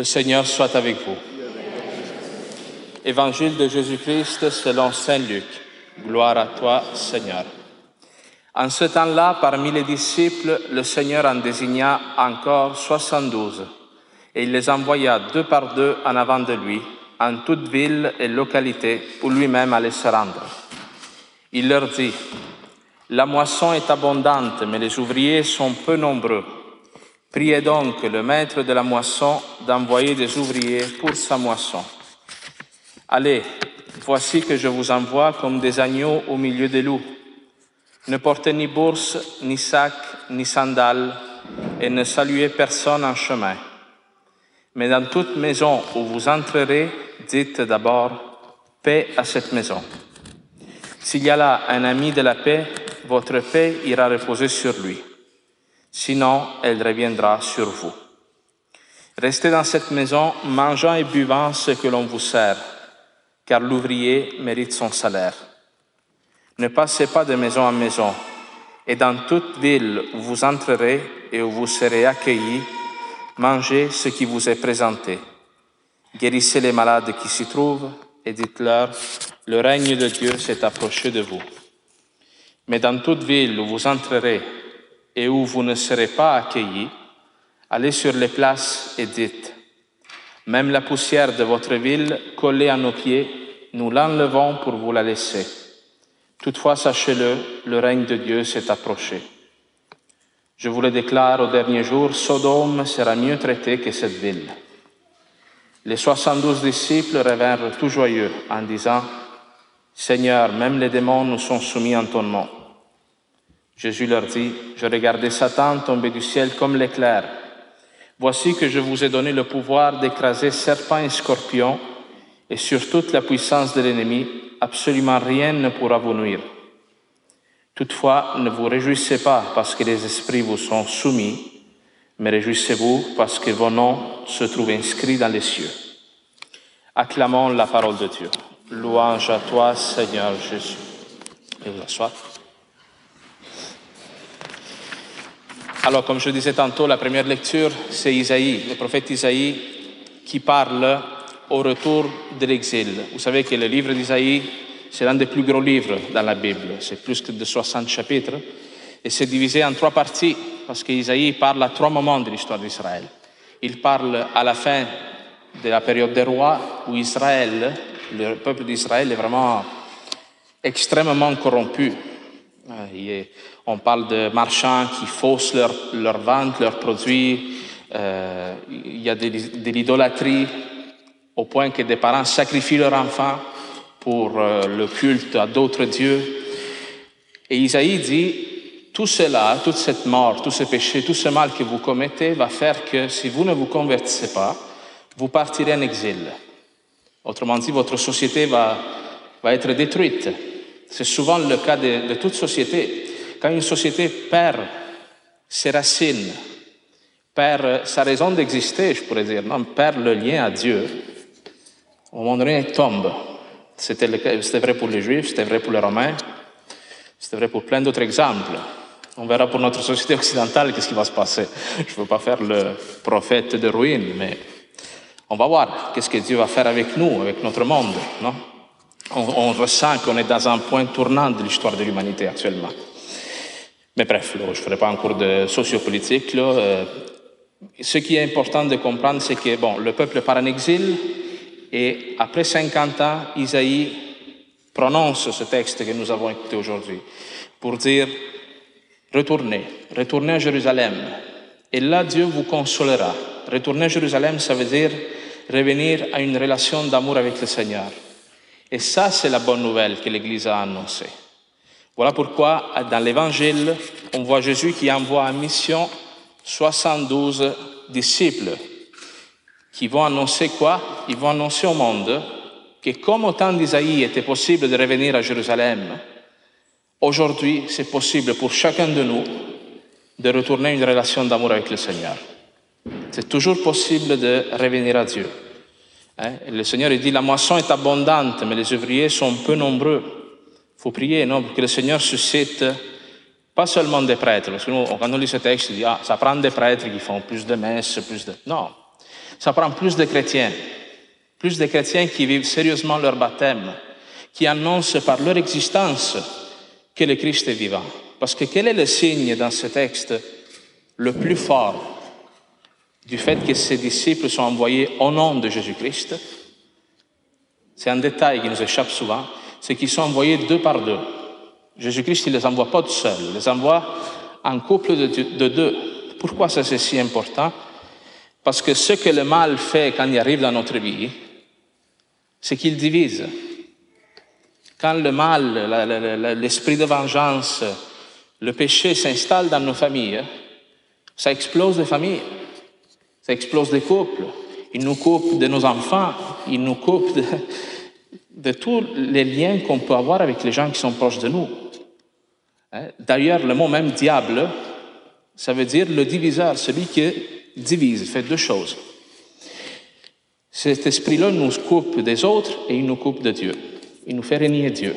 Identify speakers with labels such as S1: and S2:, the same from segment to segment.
S1: Le Seigneur soit avec vous. Évangile de Jésus-Christ selon Saint Luc. Gloire à toi, Seigneur. En ce temps-là, parmi les disciples, le Seigneur en désigna encore soixante-douze, et il les envoya deux par deux en avant de lui, en toute ville et localité où lui-même allait se rendre. Il leur dit, La moisson est abondante, mais les ouvriers sont peu nombreux. Priez donc le maître de la moisson d'envoyer des ouvriers pour sa moisson. Allez, voici que je vous envoie comme des agneaux au milieu des loups. Ne portez ni bourse, ni sac, ni sandales, et ne saluez personne en chemin. Mais dans toute maison où vous entrerez, dites d'abord paix à cette maison. S'il y a là un ami de la paix, votre paix ira reposer sur lui sinon elle reviendra sur vous. Restez dans cette maison, mangeant et buvant ce que l'on vous sert, car l'ouvrier mérite son salaire. Ne passez pas de maison en maison, et dans toute ville où vous entrerez et où vous serez accueillis, mangez ce qui vous est présenté. Guérissez les malades qui s'y trouvent et dites-leur, le règne de Dieu s'est approché de vous. Mais dans toute ville où vous entrerez et où vous ne serez pas accueillis, allez sur les places et dites, même la poussière de votre ville collée à nos pieds, nous l'enlevons pour vous la laisser. Toutefois, sachez-le, le règne de Dieu s'est approché. Je vous le déclare, au dernier jour, Sodome sera mieux traité que cette ville. Les soixante-douze disciples revinrent tout joyeux en disant, Seigneur, même les démons nous sont soumis en ton nom. Jésus leur dit, je regardais Satan tomber du ciel comme l'éclair. Voici que je vous ai donné le pouvoir d'écraser serpents et scorpions, et sur toute la puissance de l'ennemi, absolument rien ne pourra vous nuire. Toutefois, ne vous réjouissez pas parce que les esprits vous sont soumis, mais réjouissez-vous parce que vos noms se trouvent inscrits dans les cieux. Acclamons la parole de Dieu. Louange à toi, Seigneur Jésus. Et vous asseoir. Alors, comme je disais tantôt, la première lecture, c'est Isaïe, le prophète Isaïe, qui parle au retour de l'exil. Vous savez que le livre d'Isaïe, c'est l'un des plus gros livres dans la Bible. C'est plus que de 60 chapitres. Et c'est divisé en trois parties, parce qu'Isaïe parle à trois moments de l'histoire d'Israël. Il parle à la fin de la période des rois, où Israël, le peuple d'Israël, est vraiment extrêmement corrompu. On parle de marchands qui faussent leurs leur ventes, leurs produits. Euh, il y a de, l'idolâtrie au point que des parents sacrifient leurs enfants pour euh, le culte à d'autres dieux. Et Isaïe dit, tout cela, toute cette mort, tout ce péché, tout ce mal que vous commettez va faire que si vous ne vous convertissez pas, vous partirez en exil. Autrement dit, votre société va, va être détruite. C'est souvent le cas de toute société. Quand une société perd ses racines, perd sa raison d'exister, je pourrais dire, non, perd le lien à Dieu, au moment donné, elle tombe. C'était vrai pour les Juifs, c'était vrai pour les Romains, c'était vrai pour plein d'autres exemples. On verra pour notre société occidentale qu'est-ce qui va se passer. Je ne veux pas faire le prophète de ruine, mais on va voir qu'est-ce que Dieu va faire avec nous, avec notre monde. Non? On, on ressent qu'on est dans un point tournant de l'histoire de l'humanité actuellement. Mais bref, je ne ferai pas un cours de sociopolitique. Là. Euh, ce qui est important de comprendre, c'est que bon, le peuple part en exil et après 50 ans, Isaïe prononce ce texte que nous avons écouté aujourd'hui pour dire retournez, retournez à Jérusalem. Et là, Dieu vous consolera. Retourner à Jérusalem, ça veut dire revenir à une relation d'amour avec le Seigneur. Et ça, c'est la bonne nouvelle que l'Église a annoncée. Voilà pourquoi, dans l'Évangile, on voit Jésus qui envoie en mission 72 disciples qui vont annoncer quoi? Ils vont annoncer au monde que comme au temps d'Isaïe était possible de revenir à Jérusalem, aujourd'hui c'est possible pour chacun de nous de retourner une relation d'amour avec le Seigneur. C'est toujours possible de revenir à Dieu. Hein? Le Seigneur dit, la moisson est abondante, mais les ouvriers sont peu nombreux. Il faut prier, non, pour que le Seigneur suscite pas seulement des prêtres, parce que nous, quand on lit ce texte, on dit, ah, ça prend des prêtres qui font plus de messes, plus de... Non, Ça prend plus de chrétiens, plus de chrétiens qui vivent sérieusement leur baptême, qui annoncent par leur existence que le Christ est vivant. Parce que quel est le signe dans ce texte le plus fort du fait que ces disciples sont envoyés au nom de Jésus-Christ. C'est un détail qui nous échappe souvent, c'est qu'ils sont envoyés deux par deux. Jésus-Christ, il ne les envoie pas tout seul, il les envoie en couple de, de deux. Pourquoi ça c'est si important? Parce que ce que le mal fait quand il arrive dans notre vie, c'est qu'il divise. Quand le mal, l'esprit de vengeance, le péché s'installe dans nos familles, ça explose les familles, ça explose les couples. Il nous coupe de nos enfants, il nous coupe de, de tous les liens qu'on peut avoir avec les gens qui sont proches de nous. Hein? D'ailleurs, le mot même diable, ça veut dire le diviseur, celui qui divise, fait deux choses. Cet esprit-là nous coupe des autres et il nous coupe de Dieu. Il nous fait régner Dieu.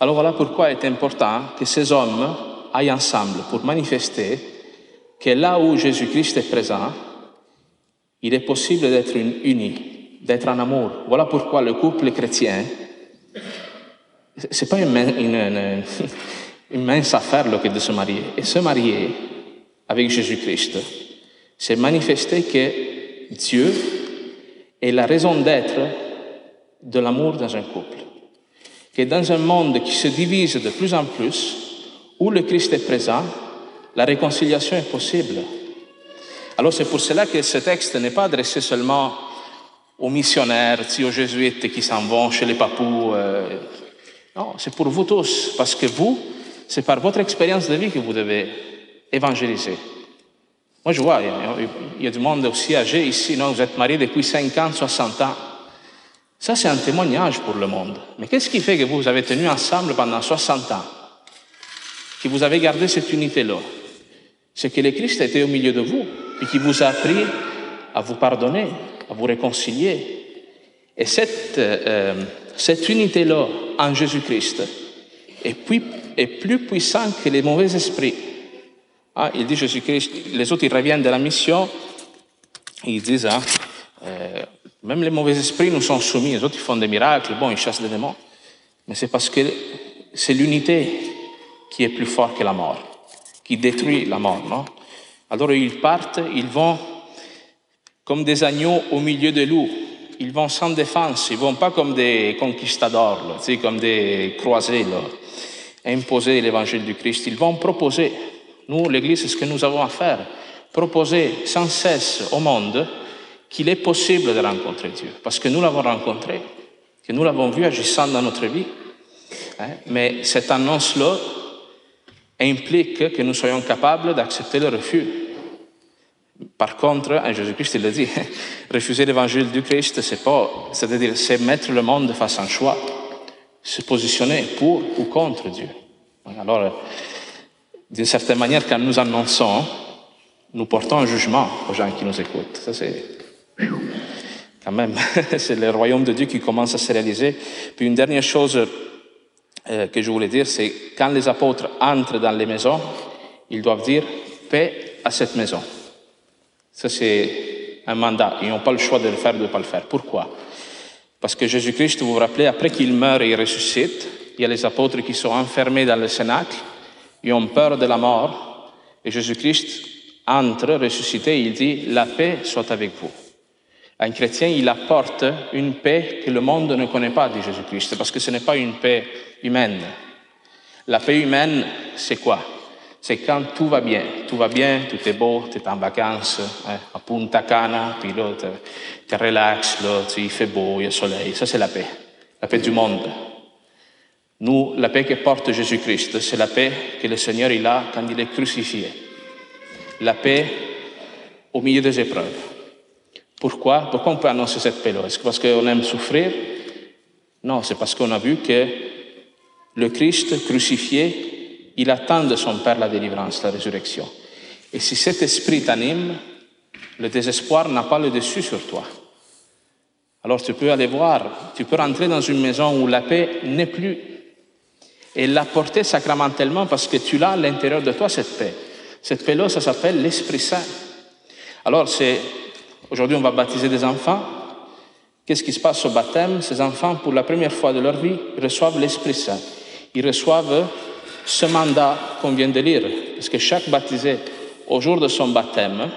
S1: Alors voilà pourquoi il est important que ces hommes aillent ensemble pour manifester que là où Jésus-Christ est présent, il est possible d'être uni, d'être en amour. Voilà pourquoi le couple chrétien, c'est pas une, une, mince affaire que de se marier. Et se marier avec Jésus-Christ, c'est manifester que Dieu est la raison d'être de l'amour dans un couple. Que dans un monde qui se divise de plus en plus, où le Christ est présent, la réconciliation est possible. Alors c'est pour cela que ce texte n'est pas adressé seulement aux missionnaires, aux jésuites qui s'en vont chez les papous. Euh, non, c'est pour vous tous, parce que vous, c'est par votre expérience de vie que vous devez évangéliser. Moi, je vois, il y, a, du monde aussi âgé ici, non? Vous êtes mariés depuis 50, 60 ans. Ça, c'est un témoignage pour le monde. Mais qu'est-ce qui fait que vous avez tenu ensemble pendant 60 ans? Que vous avez gardé cette unité-là? C'est que le Christ était au milieu de vous et qui vous a appris à vous pardonner, vous réconcilier. Et cette, euh, cette unité-là en Jésus-Christ est, est plus puissante que les mauvais esprits. Ah, il dit Jésus-Christ, les autres ils reviennent de la mission, ils disent, hein, euh, même les mauvais esprits nous sont soumis, les autres ils font des miracles, bon, ils chassent des démons, mais c'est parce que c'est l'unité qui est plus forte que la mort, qui détruit la mort, non? Alors ils partent, ils vont comme des agneaux au milieu des loups, ils vont sans défense, ils vont pas comme des conquistadors, là, comme des croisés, imposer l'évangile du Christ, ils vont proposer nous, l'Église, c'est ce que nous avons à faire. Proposer sans cesse au monde qu'il est possible de rencontrer Dieu. Parce que nous l'avons rencontré, que nous l'avons vu agissant dans notre vie. Hein. Mais cette annonce-là implique que nous soyons capables d'accepter le refus. Par contre, hein, Jésus-Christ il le dit, refuser l'évangile du Christ, c'est-à-dire c'est mettre le monde face à un choix, se positionner pour ou contre Dieu. Alors, d'une certaine manière, quand nous annonçons, nous portons un jugement aux gens qui nous écoutent. Ça, c'est quand même, c'est le royaume de Dieu qui commence à se réaliser. Puis une dernière chose euh, que je voulais dire, c'est quand les apôtres entrent dans les maisons, ils doivent dire paix à cette maison. Ça, c'est un mandat. Ils n'ont pas le choix de le faire ou de ne pas le faire. Pourquoi? Parce que Jésus-Christ, vous vous rappelez, après qu'il meurt et il ressuscite, il y a les apôtres qui sont enfermés dans le cénacle ils ont peur de la mort. Et Jésus-Christ entre, ressuscité, il dit, la paix soit avec vous. Un chrétien, il apporte une paix que le monde ne connaît pas, dit Jésus-Christ, parce que ce n'est pas une paix humaine. La paix humaine, c'est quoi? C'est quand tout va bien. Tout va bien, tout est beau, tu es en vacances, hein, à Punta Cana, puis là, tu relax, là, il fait beau, il y a soleil. Ça, c'est la paix. La paix du monde. Nous, la paix que porte Jésus-Christ, c'est la paix que le Seigneur il a quand il est crucifié. La paix au milieu des épreuves. Pourquoi? Pourquoi on peut annoncer cette paix-là? Est-ce parce qu'on aime souffrir? Non, c'est parce qu'on a vu que le Christ crucifié, il attend de son Père la délivrance, la résurrection. Et si cet esprit t'anime, le désespoir n'a pas le dessus sur toi. Alors tu peux aller voir, tu peux rentrer dans une maison où la paix n'est plus et l'apporter sacramentellement parce que tu l'as à l'intérieur de toi, cette paix. Cette paix-là, ça s'appelle l'Esprit Saint. Alors, Aujourd'hui, on va baptiser des enfants. Qu'est-ce qui se passe au baptême? Ces enfants, pour la première fois de leur vie, reçoivent l'Esprit Saint. Ils reçoivent ce mandat qu'on vient de lire. Parce que chaque baptisé, au jour de son baptême,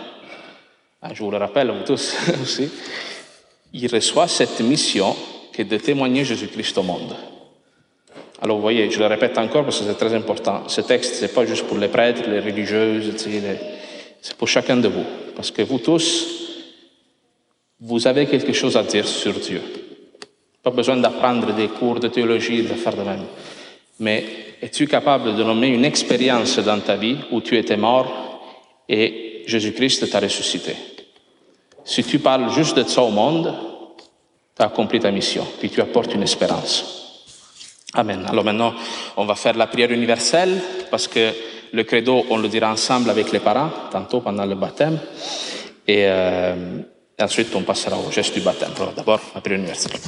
S1: ah, je vous le rappelle, vous tous aussi, il reçoit cette mission qui est de témoigner Jésus-Christ au monde. Alors vous voyez, je le répète encore parce que c'est très important. Ce texte, ce n'est pas juste pour les prêtres, les religieuses, c'est pour chacun de vous. Parce que vous tous, vous avez quelque chose à dire sur Dieu. Pas besoin d'apprendre des cours de théologie, de faire de même. Mais es-tu capable de nommer une expérience dans ta vie où tu étais mort et Jésus-Christ t'a ressuscité? Si tu parles juste de ça au monde, tu as accompli ta mission, puis tu apportes une espérance. Amen. Alors maintenant, on va faire la prière universelle parce que le credo, on le dira ensemble avec les parents, tantôt pendant le baptême. Et. Euh, ensuite on passera au geste du baptême. d'abord, la prière universelle.